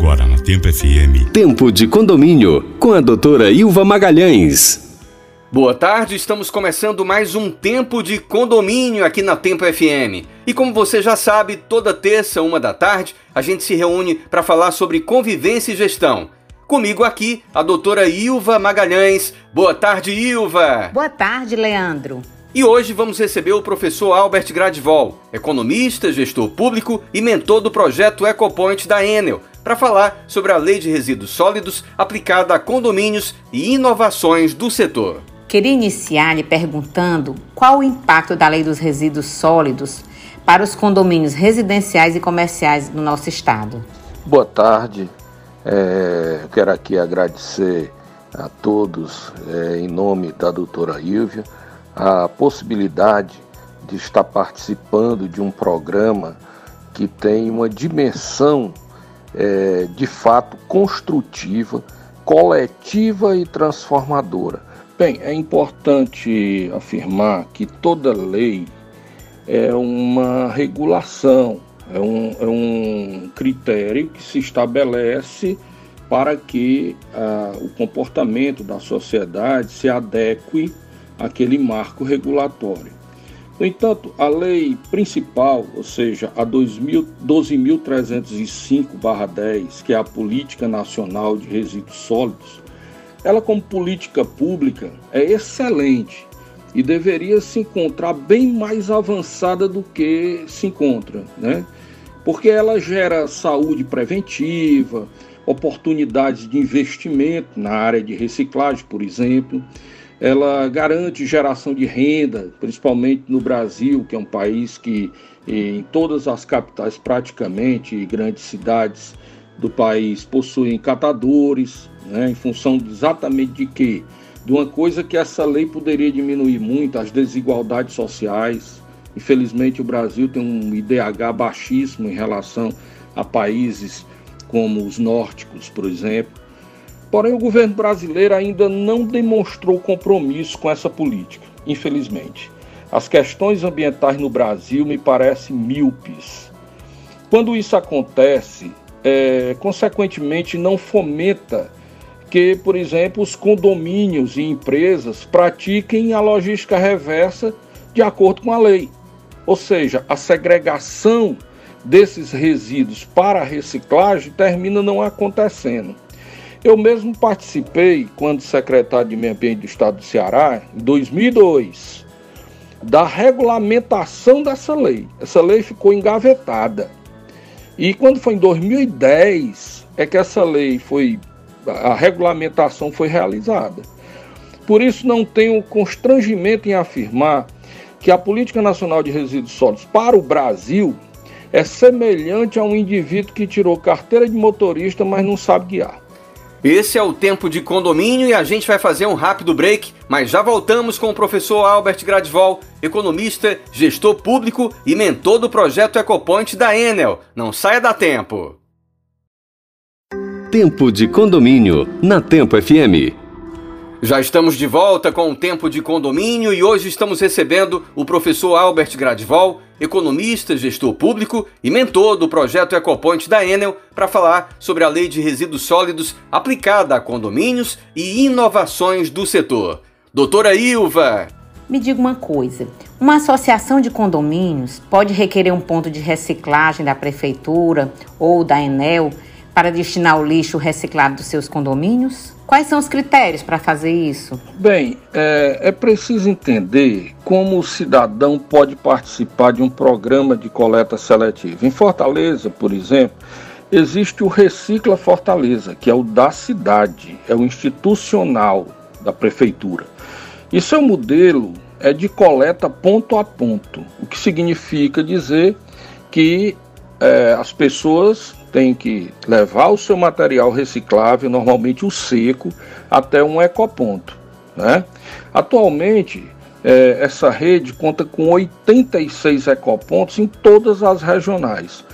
Agora na Tempo FM. Tempo de condomínio com a doutora Ilva Magalhães. Boa tarde, estamos começando mais um Tempo de Condomínio aqui na Tempo FM. E como você já sabe, toda terça, uma da tarde, a gente se reúne para falar sobre convivência e gestão. Comigo aqui, a doutora Ilva Magalhães. Boa tarde, Ilva! Boa tarde, Leandro. E hoje vamos receber o professor Albert Gradvol, economista, gestor público e mentor do projeto EcoPoint da Enel, para falar sobre a lei de resíduos sólidos aplicada a condomínios e inovações do setor. Queria iniciar lhe perguntando qual o impacto da lei dos resíduos sólidos para os condomínios residenciais e comerciais do nosso estado. Boa tarde. É, eu quero aqui agradecer a todos, é, em nome da doutora Ilvia, a possibilidade de estar participando de um programa que tem uma dimensão é, de fato construtiva, coletiva e transformadora. Bem, é importante afirmar que toda lei é uma regulação, é um, é um critério que se estabelece para que ah, o comportamento da sociedade se adeque aquele marco regulatório. No entanto, a lei principal, ou seja, a 12.305-10, que é a Política Nacional de Resíduos Sólidos, ela, como política pública, é excelente e deveria se encontrar bem mais avançada do que se encontra, né? Porque ela gera saúde preventiva, oportunidades de investimento na área de reciclagem, por exemplo ela garante geração de renda, principalmente no Brasil, que é um país que em todas as capitais praticamente grandes cidades do país possuem catadores, né, em função exatamente de quê? De uma coisa que essa lei poderia diminuir muito, as desigualdades sociais. Infelizmente o Brasil tem um IDH baixíssimo em relação a países como os nórdicos, por exemplo. Porém, o governo brasileiro ainda não demonstrou compromisso com essa política, infelizmente. As questões ambientais no Brasil me parecem míopes. Quando isso acontece, é, consequentemente, não fomenta que, por exemplo, os condomínios e empresas pratiquem a logística reversa de acordo com a lei. Ou seja, a segregação desses resíduos para a reciclagem termina não acontecendo. Eu mesmo participei, quando secretário de Meio Ambiente do Estado do Ceará, em 2002, da regulamentação dessa lei. Essa lei ficou engavetada. E quando foi em 2010 é que essa lei foi a regulamentação foi realizada. Por isso não tenho constrangimento em afirmar que a Política Nacional de Resíduos Sólidos para o Brasil é semelhante a um indivíduo que tirou carteira de motorista, mas não sabe guiar. Esse é o Tempo de Condomínio e a gente vai fazer um rápido break, mas já voltamos com o professor Albert Gradvol, economista, gestor público e mentor do projeto Ecoponte da Enel. Não saia da tempo. Tempo de Condomínio na Tempo FM. Já estamos de volta com o Tempo de Condomínio e hoje estamos recebendo o professor Albert Gradvol, economista, gestor público e mentor do projeto EcoPoint da Enel, para falar sobre a lei de resíduos sólidos aplicada a condomínios e inovações do setor. Doutora Ilva! Me diga uma coisa: uma associação de condomínios pode requerer um ponto de reciclagem da prefeitura ou da Enel para destinar o lixo reciclado dos seus condomínios? Quais são os critérios para fazer isso? Bem, é, é, preciso entender como o cidadão pode participar de um programa de coleta seletiva. Em Fortaleza, por exemplo, existe o Recicla Fortaleza, que é o da cidade, é o institucional da prefeitura. E seu modelo é de coleta ponto a ponto, o que significa dizer que é, as pessoas têm que levar o seu material reciclável, normalmente o seco, até um ecoponto. Né? Atualmente, é, essa rede conta com 86 ecopontos em todas as regionais.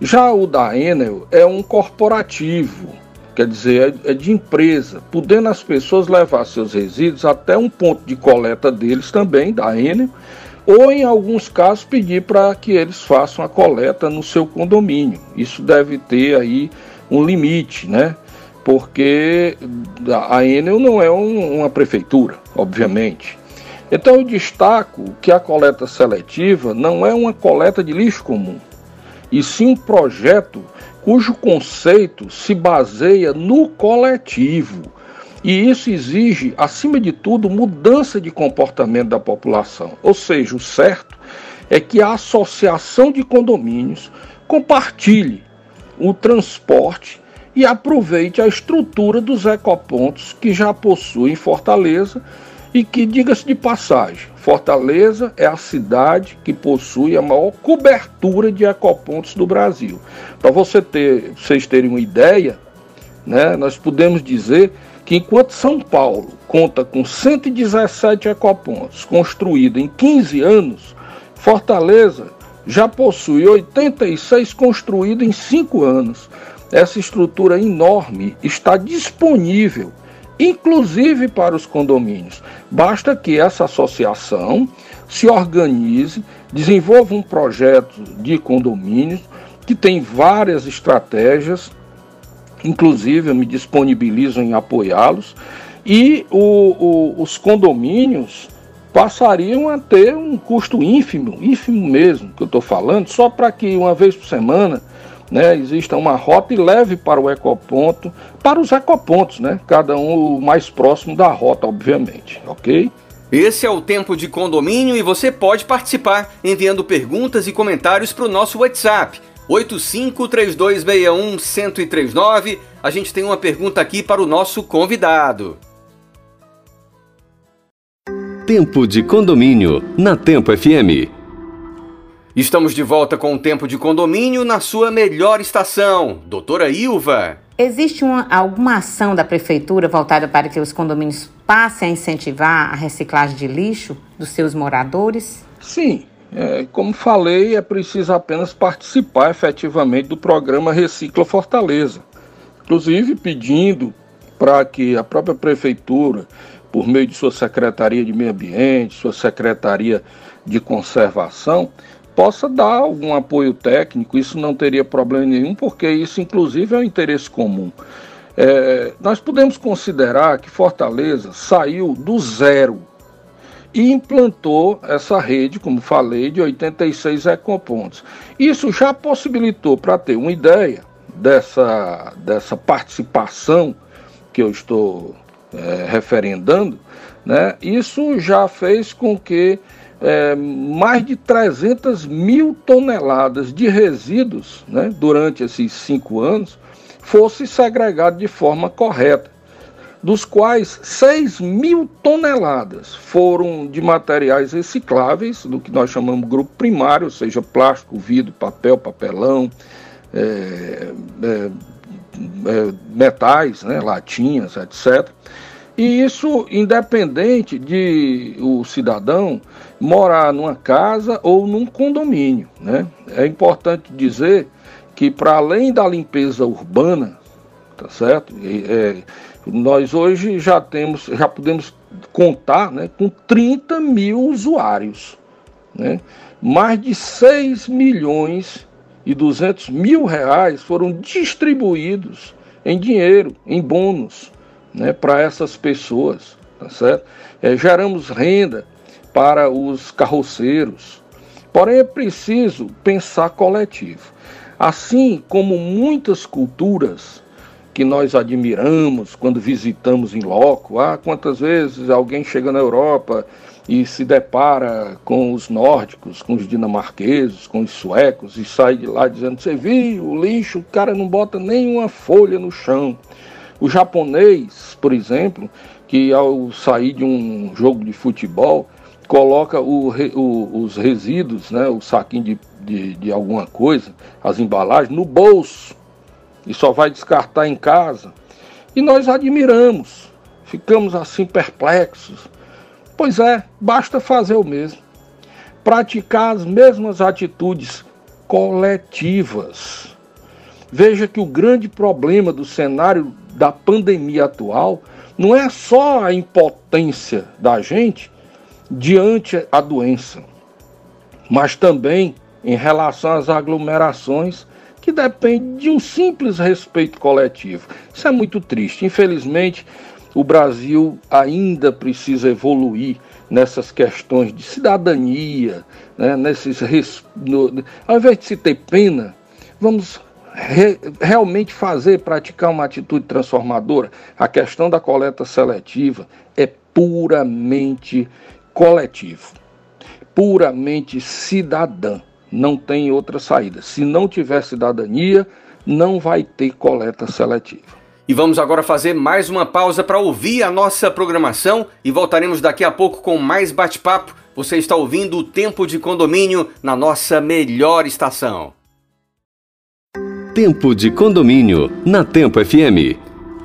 Já o da Enel é um corporativo, quer dizer, é, é de empresa, podendo as pessoas levar seus resíduos até um ponto de coleta deles também, da Enel, ou em alguns casos pedir para que eles façam a coleta no seu condomínio. Isso deve ter aí um limite, né? Porque a Enel não é um, uma prefeitura, obviamente. Então eu destaco que a coleta seletiva não é uma coleta de lixo comum, e sim um projeto cujo conceito se baseia no coletivo. E isso exige, acima de tudo, mudança de comportamento da população. Ou seja, o certo é que a associação de condomínios compartilhe o transporte e aproveite a estrutura dos ecopontos que já possui em Fortaleza e que, diga-se de passagem, Fortaleza é a cidade que possui a maior cobertura de ecopontos do Brasil. Para você ter, vocês terem uma ideia, né, nós podemos dizer que enquanto São Paulo conta com 117 ecopontos construídos em 15 anos, Fortaleza já possui 86 construídos em 5 anos. Essa estrutura enorme está disponível inclusive para os condomínios. Basta que essa associação se organize, desenvolva um projeto de condomínios que tem várias estratégias, inclusive eu me disponibilizo em apoiá-los, e o, o, os condomínios passariam a ter um custo ínfimo, ínfimo mesmo, que eu estou falando, só para que uma vez por semana né, exista uma rota e leve para o ecoponto, para os ecopontos, né, cada um o mais próximo da rota, obviamente, ok? Esse é o Tempo de Condomínio e você pode participar enviando perguntas e comentários para o nosso WhatsApp, 8532611039. A gente tem uma pergunta aqui para o nosso convidado. Tempo de Condomínio, na Tempo FM. Estamos de volta com o tempo de condomínio na sua melhor estação. Doutora Ilva. Existe uma, alguma ação da prefeitura voltada para que os condomínios passem a incentivar a reciclagem de lixo dos seus moradores? Sim. É, como falei, é preciso apenas participar efetivamente do programa Recicla Fortaleza. Inclusive pedindo para que a própria prefeitura, por meio de sua Secretaria de Meio Ambiente, sua Secretaria de Conservação, possa dar algum apoio técnico, isso não teria problema nenhum, porque isso, inclusive, é um interesse comum. É, nós podemos considerar que Fortaleza saiu do zero e implantou essa rede, como falei, de 86 ecopontos. Isso já possibilitou, para ter uma ideia dessa, dessa participação que eu estou é, referendando, né, isso já fez com que é, mais de 300 mil toneladas de resíduos né, durante esses cinco anos fosse segregado de forma correta, dos quais 6 mil toneladas foram de materiais recicláveis, do que nós chamamos grupo primário, ou seja, plástico, vidro, papel, papelão, é, é, é metais, né, latinhas, etc. E isso independente de o cidadão morar numa casa ou num condomínio. Né? É importante dizer que para além da limpeza urbana, tá certo? É, nós hoje já temos, já podemos contar né, com 30 mil usuários. Né? Mais de 6 milhões e 200 mil reais foram distribuídos em dinheiro, em bônus, né, para essas pessoas, tá certo? É, geramos renda para os carroceiros. Porém, é preciso pensar coletivo. Assim como muitas culturas que nós admiramos quando visitamos em loco, ah, quantas vezes alguém chega na Europa e se depara com os nórdicos, com os dinamarqueses, com os suecos e sai de lá dizendo: Você viu o lixo, o cara não bota nenhuma folha no chão. O japonês, por exemplo, que ao sair de um jogo de futebol, coloca o, o, os resíduos, né, o saquinho de, de, de alguma coisa, as embalagens, no bolso e só vai descartar em casa. E nós admiramos, ficamos assim perplexos. Pois é, basta fazer o mesmo. Praticar as mesmas atitudes coletivas. Veja que o grande problema do cenário da pandemia atual não é só a impotência da gente, diante a doença, mas também em relação às aglomerações que depende de um simples respeito coletivo. Isso é muito triste. Infelizmente, o Brasil ainda precisa evoluir nessas questões de cidadania, né, nesses no, ao invés de se ter pena, vamos re, realmente fazer, praticar uma atitude transformadora. A questão da coleta seletiva é puramente coletivo, puramente cidadã. Não tem outra saída. Se não tiver cidadania, não vai ter coleta seletiva. E vamos agora fazer mais uma pausa para ouvir a nossa programação e voltaremos daqui a pouco com mais bate-papo. Você está ouvindo o Tempo de Condomínio na nossa melhor estação. Tempo de Condomínio na Tempo FM.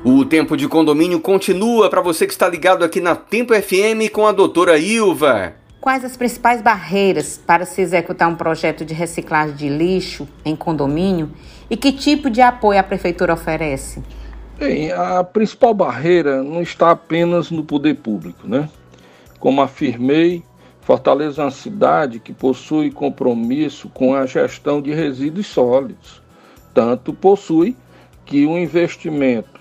O Tempo de Condomínio continua para você que está ligado aqui na Tempo FM com a doutora Ilva. Quais as principais barreiras para se executar um projeto de reciclagem de lixo em condomínio e que tipo de apoio a prefeitura oferece? Bem, a principal barreira não está apenas no poder público, né? Como afirmei, Fortaleza é uma cidade que possui compromisso com a gestão de resíduos sólidos. Tanto possui que o investimento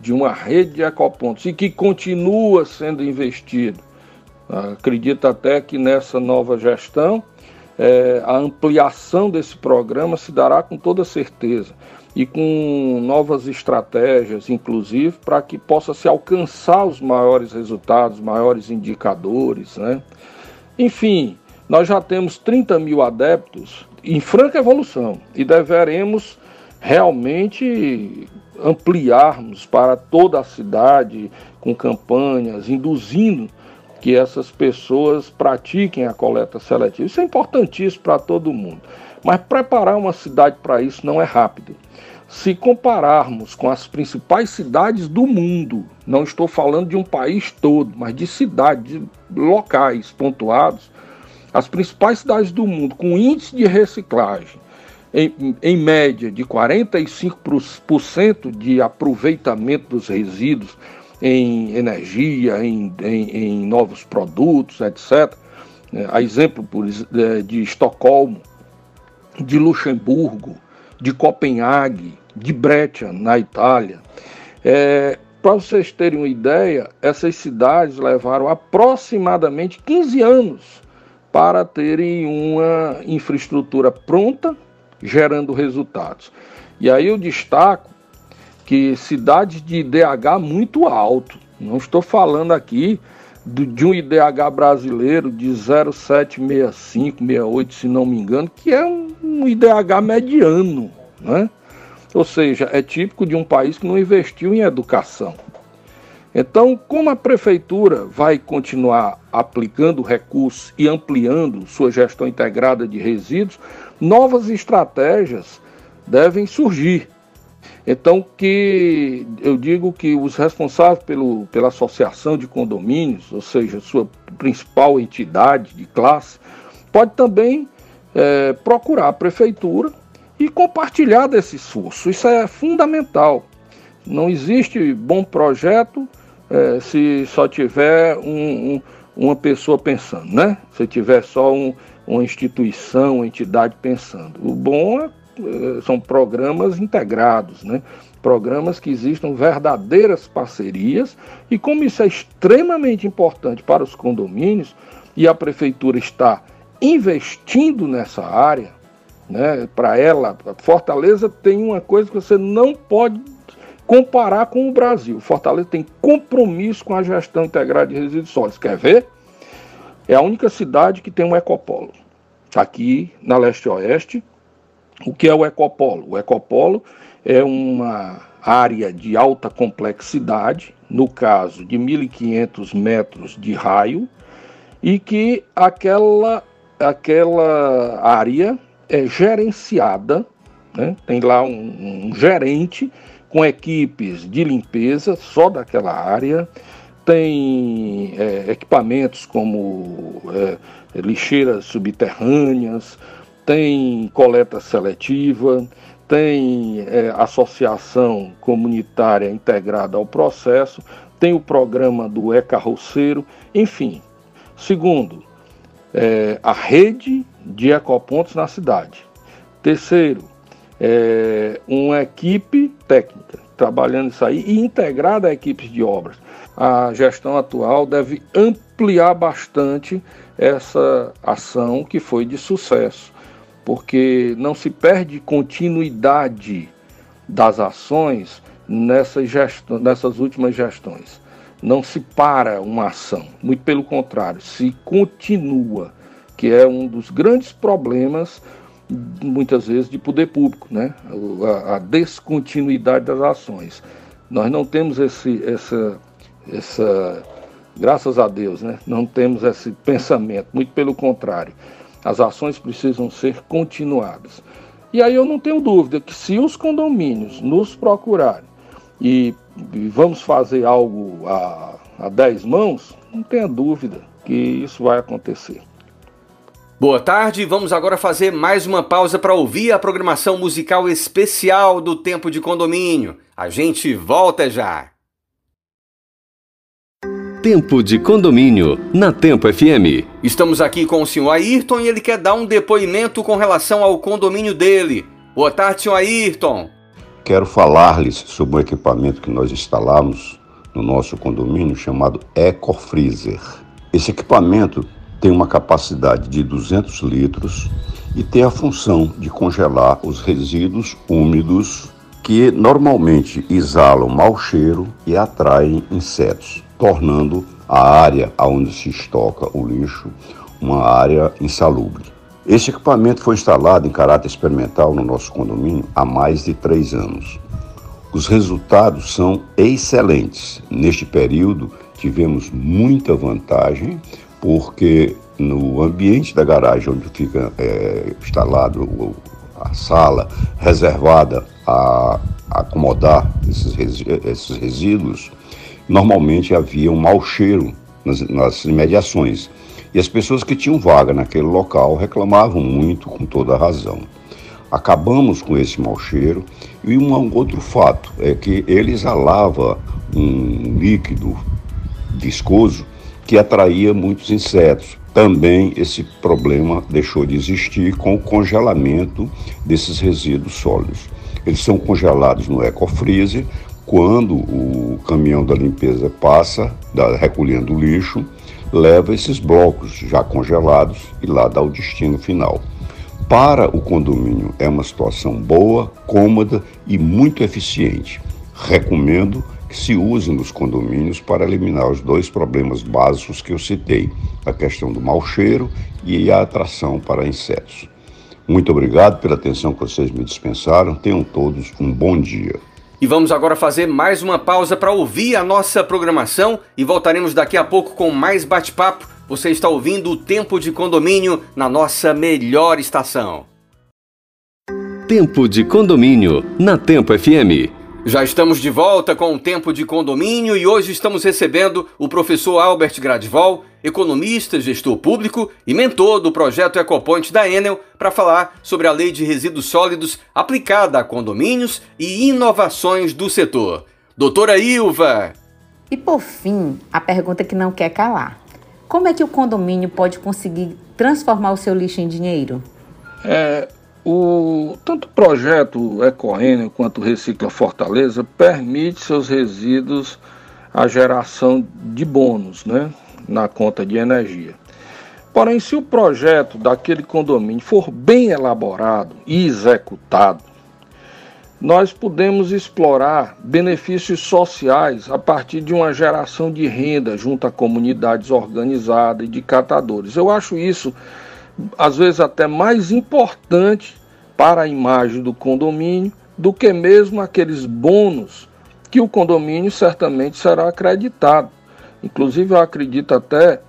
de uma rede de ecopontos e que continua sendo investido. Acredito até que nessa nova gestão é, a ampliação desse programa se dará com toda certeza e com novas estratégias, inclusive, para que possa se alcançar os maiores resultados, maiores indicadores. Né? Enfim, nós já temos 30 mil adeptos em franca evolução e deveremos realmente ampliarmos para toda a cidade com campanhas, induzindo que essas pessoas pratiquem a coleta seletiva. Isso é importantíssimo para todo mundo. Mas preparar uma cidade para isso não é rápido. Se compararmos com as principais cidades do mundo, não estou falando de um país todo, mas de cidades, de locais pontuados, as principais cidades do mundo com índice de reciclagem em, em média de 45% de aproveitamento dos resíduos em energia, em, em, em novos produtos, etc. A exemplo é, de Estocolmo, de Luxemburgo, de Copenhague, de Breccia, na Itália. É, Para vocês terem uma ideia, essas cidades levaram aproximadamente 15 anos para terem uma infraestrutura pronta, gerando resultados. E aí eu destaco que cidades de IDH muito alto, não estou falando aqui de um IDH brasileiro de 0,765, 68, se não me engano, que é um IDH mediano, né? Ou seja, é típico de um país que não investiu em educação. Então, como a prefeitura vai continuar aplicando recursos e ampliando sua gestão integrada de resíduos, novas estratégias devem surgir. Então, que eu digo que os responsáveis pelo, pela associação de condomínios, ou seja, sua principal entidade de classe, pode também é, procurar a prefeitura e compartilhar desse esforço. Isso é fundamental. Não existe bom projeto é, se só tiver um, um, uma pessoa pensando, né? Se tiver só um, uma instituição, uma entidade pensando. O bom é, são programas integrados, né? Programas que existam verdadeiras parcerias e como isso é extremamente importante para os condomínios e a prefeitura está investindo nessa área, né? Para ela, Fortaleza tem uma coisa que você não pode comparar com o Brasil. Fortaleza tem compromisso com a gestão integrada de resíduos sólidos. Quer ver? É a única cidade que tem um ecopolo. Aqui na leste-oeste. O que é o ecopolo? O ecopolo é uma área de alta complexidade, no caso de 1.500 metros de raio, e que aquela, aquela área é gerenciada, né? tem lá um, um gerente com equipes de limpeza só daquela área, tem é, equipamentos como é, lixeiras subterrâneas, tem coleta seletiva, tem é, associação comunitária integrada ao processo, tem o programa do e-carroceiro, enfim. Segundo, é, a rede de ecopontos na cidade. Terceiro, é, uma equipe técnica trabalhando isso aí e integrada a equipes de obras. A gestão atual deve ampliar bastante essa ação que foi de sucesso, porque não se perde continuidade das ações nessas, nessas últimas gestões. Não se para uma ação, muito pelo contrário, se continua, que é um dos grandes problemas, muitas vezes, de poder público, né? a, a descontinuidade das ações. Nós não temos esse, essa, essa, graças a Deus, né? não temos esse pensamento, muito pelo contrário. As ações precisam ser continuadas. E aí eu não tenho dúvida que se os condomínios nos procurarem e, e vamos fazer algo a, a dez mãos, não tenha dúvida que isso vai acontecer. Boa tarde, vamos agora fazer mais uma pausa para ouvir a programação musical especial do Tempo de Condomínio. A gente volta já. Tempo de Condomínio, na Tempo FM. Estamos aqui com o senhor Ayrton e ele quer dar um depoimento com relação ao condomínio dele. Boa tarde, senhor Ayrton. Quero falar-lhes sobre um equipamento que nós instalamos no nosso condomínio chamado EcoFreezer. Esse equipamento tem uma capacidade de 200 litros e tem a função de congelar os resíduos úmidos que normalmente exalam mau cheiro e atraem insetos tornando a área onde se estoca o lixo uma área insalubre. Esse equipamento foi instalado em caráter experimental no nosso condomínio há mais de três anos. Os resultados são excelentes. Neste período, tivemos muita vantagem, porque no ambiente da garagem onde fica é, instalado a sala reservada a acomodar esses, esses resíduos, normalmente havia um mau cheiro nas, nas imediações. E as pessoas que tinham vaga naquele local reclamavam muito, com toda razão. Acabamos com esse mau cheiro e um outro fato é que ele exalava um líquido viscoso que atraía muitos insetos. Também esse problema deixou de existir com o congelamento desses resíduos sólidos. Eles são congelados no ecofreezer quando o caminhão da limpeza passa, da, recolhendo o lixo, leva esses blocos já congelados e lá dá o destino final. Para o condomínio é uma situação boa, cômoda e muito eficiente. Recomendo que se use nos condomínios para eliminar os dois problemas básicos que eu citei, a questão do mau cheiro e a atração para insetos. Muito obrigado pela atenção que vocês me dispensaram. Tenham todos um bom dia. E vamos agora fazer mais uma pausa para ouvir a nossa programação e voltaremos daqui a pouco com mais bate-papo. Você está ouvindo o Tempo de Condomínio na nossa melhor estação. Tempo de Condomínio na Tempo FM. Já estamos de volta com o Tempo de Condomínio e hoje estamos recebendo o professor Albert Gradval, economista, gestor público e mentor do projeto EcoPoint da Enel, para falar sobre a lei de resíduos sólidos aplicada a condomínios e inovações do setor. Doutora Ilva! E por fim, a pergunta que não quer calar: como é que o condomínio pode conseguir transformar o seu lixo em dinheiro? É, o, tanto o projeto Ecoenel quanto o Recicla Fortaleza permite seus resíduos a geração de bônus né, na conta de energia. Porém, se o projeto daquele condomínio for bem elaborado e executado, nós podemos explorar benefícios sociais a partir de uma geração de renda junto a comunidades organizadas e de catadores. Eu acho isso às vezes até mais importante para a imagem do condomínio do que mesmo aqueles bônus que o condomínio certamente será acreditado. Inclusive, eu acredito até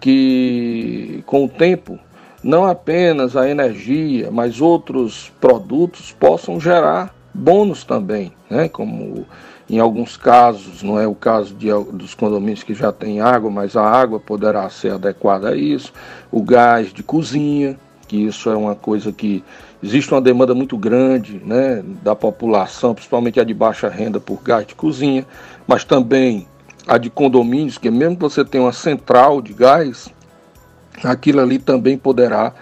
que com o tempo, não apenas a energia, mas outros produtos possam gerar bônus também, né? como em alguns casos, não é o caso de, dos condomínios que já têm água, mas a água poderá ser adequada a isso, o gás de cozinha, que isso é uma coisa que existe uma demanda muito grande né, da população, principalmente a de baixa renda por gás de cozinha, mas também a de condomínios, que mesmo que você tenha uma central de gás, aquilo ali também poderá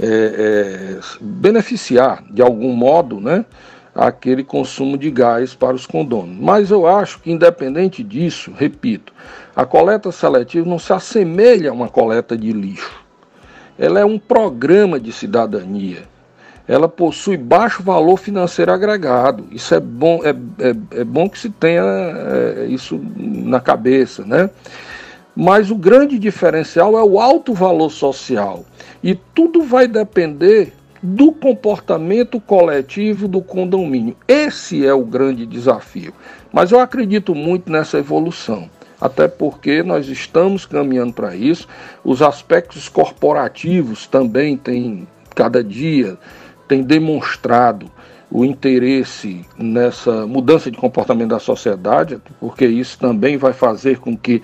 é, é, beneficiar de algum modo né, aquele consumo de gás para os condôminos. Mas eu acho que, independente disso, repito, a coleta seletiva não se assemelha a uma coleta de lixo. Ela é um programa de cidadania. Ela possui baixo valor financeiro agregado. Isso é bom, é, é, é bom que se tenha é, isso na cabeça, né? Mas o grande diferencial é o alto valor social. E tudo vai depender do comportamento coletivo do condomínio. Esse é o grande desafio. Mas eu acredito muito nessa evolução, até porque nós estamos caminhando para isso. Os aspectos corporativos também têm, cada dia, têm demonstrado o interesse nessa mudança de comportamento da sociedade, porque isso também vai fazer com que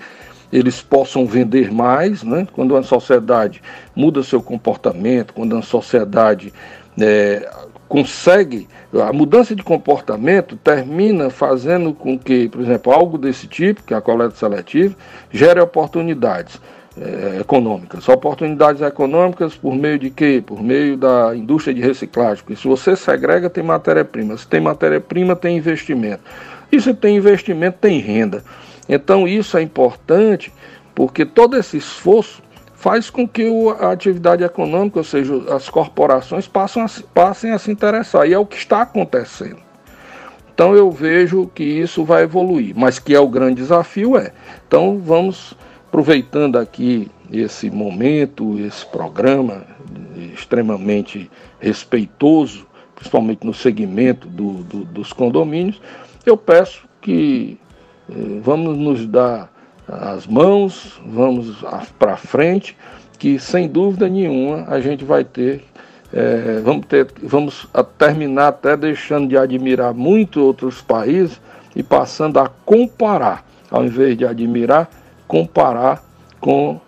eles possam vender mais, né? quando a sociedade muda seu comportamento, quando a sociedade é, consegue, a mudança de comportamento termina fazendo com que, por exemplo, algo desse tipo, que é a coleta seletiva, gere oportunidades é, econômicas. Oportunidades econômicas por meio de quê? Por meio da indústria de reciclagem. Porque se você segrega, tem matéria-prima. Se tem matéria-prima, tem investimento. E se tem investimento, tem renda. Então isso é importante porque todo esse esforço faz com que a atividade econômica, ou seja, as corporações passem a, passem a se interessar. E é o que está acontecendo. Então eu vejo que isso vai evoluir, mas que é o grande desafio é. Então vamos aproveitando aqui esse momento, esse programa extremamente respeitoso, principalmente no segmento do, do, dos condomínios, eu peço que vamos nos dar as mãos, vamos para frente, que sem dúvida nenhuma a gente vai ter, é, vamos, ter vamos terminar até deixando de admirar muito outros países e passando a comparar, ao invés de admirar, comparar com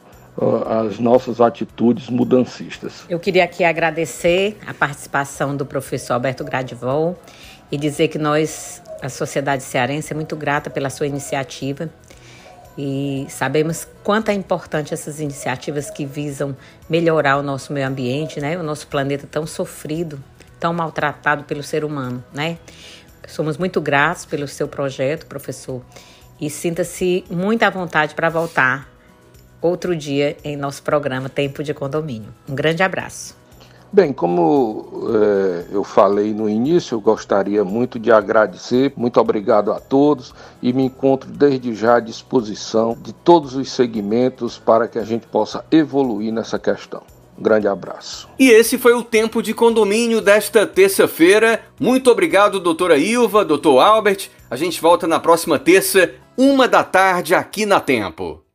as nossas atitudes mudancistas. Eu queria aqui agradecer a participação do professor Alberto Gradivol e dizer que nós a sociedade cearense é muito grata pela sua iniciativa e sabemos quanto é importante essas iniciativas que visam melhorar o nosso meio ambiente, né? O nosso planeta tão sofrido, tão maltratado pelo ser humano, né? Somos muito gratos pelo seu projeto, professor, e sinta-se muito à vontade para voltar outro dia em nosso programa Tempo de Condomínio. Um grande abraço. Bem, como é, eu falei no início, eu gostaria muito de agradecer, muito obrigado a todos e me encontro desde já à disposição de todos os segmentos para que a gente possa evoluir nessa questão. Um grande abraço. E esse foi o Tempo de Condomínio desta terça-feira. Muito obrigado, doutora Ilva, doutor Albert. A gente volta na próxima terça, uma da tarde, aqui na Tempo.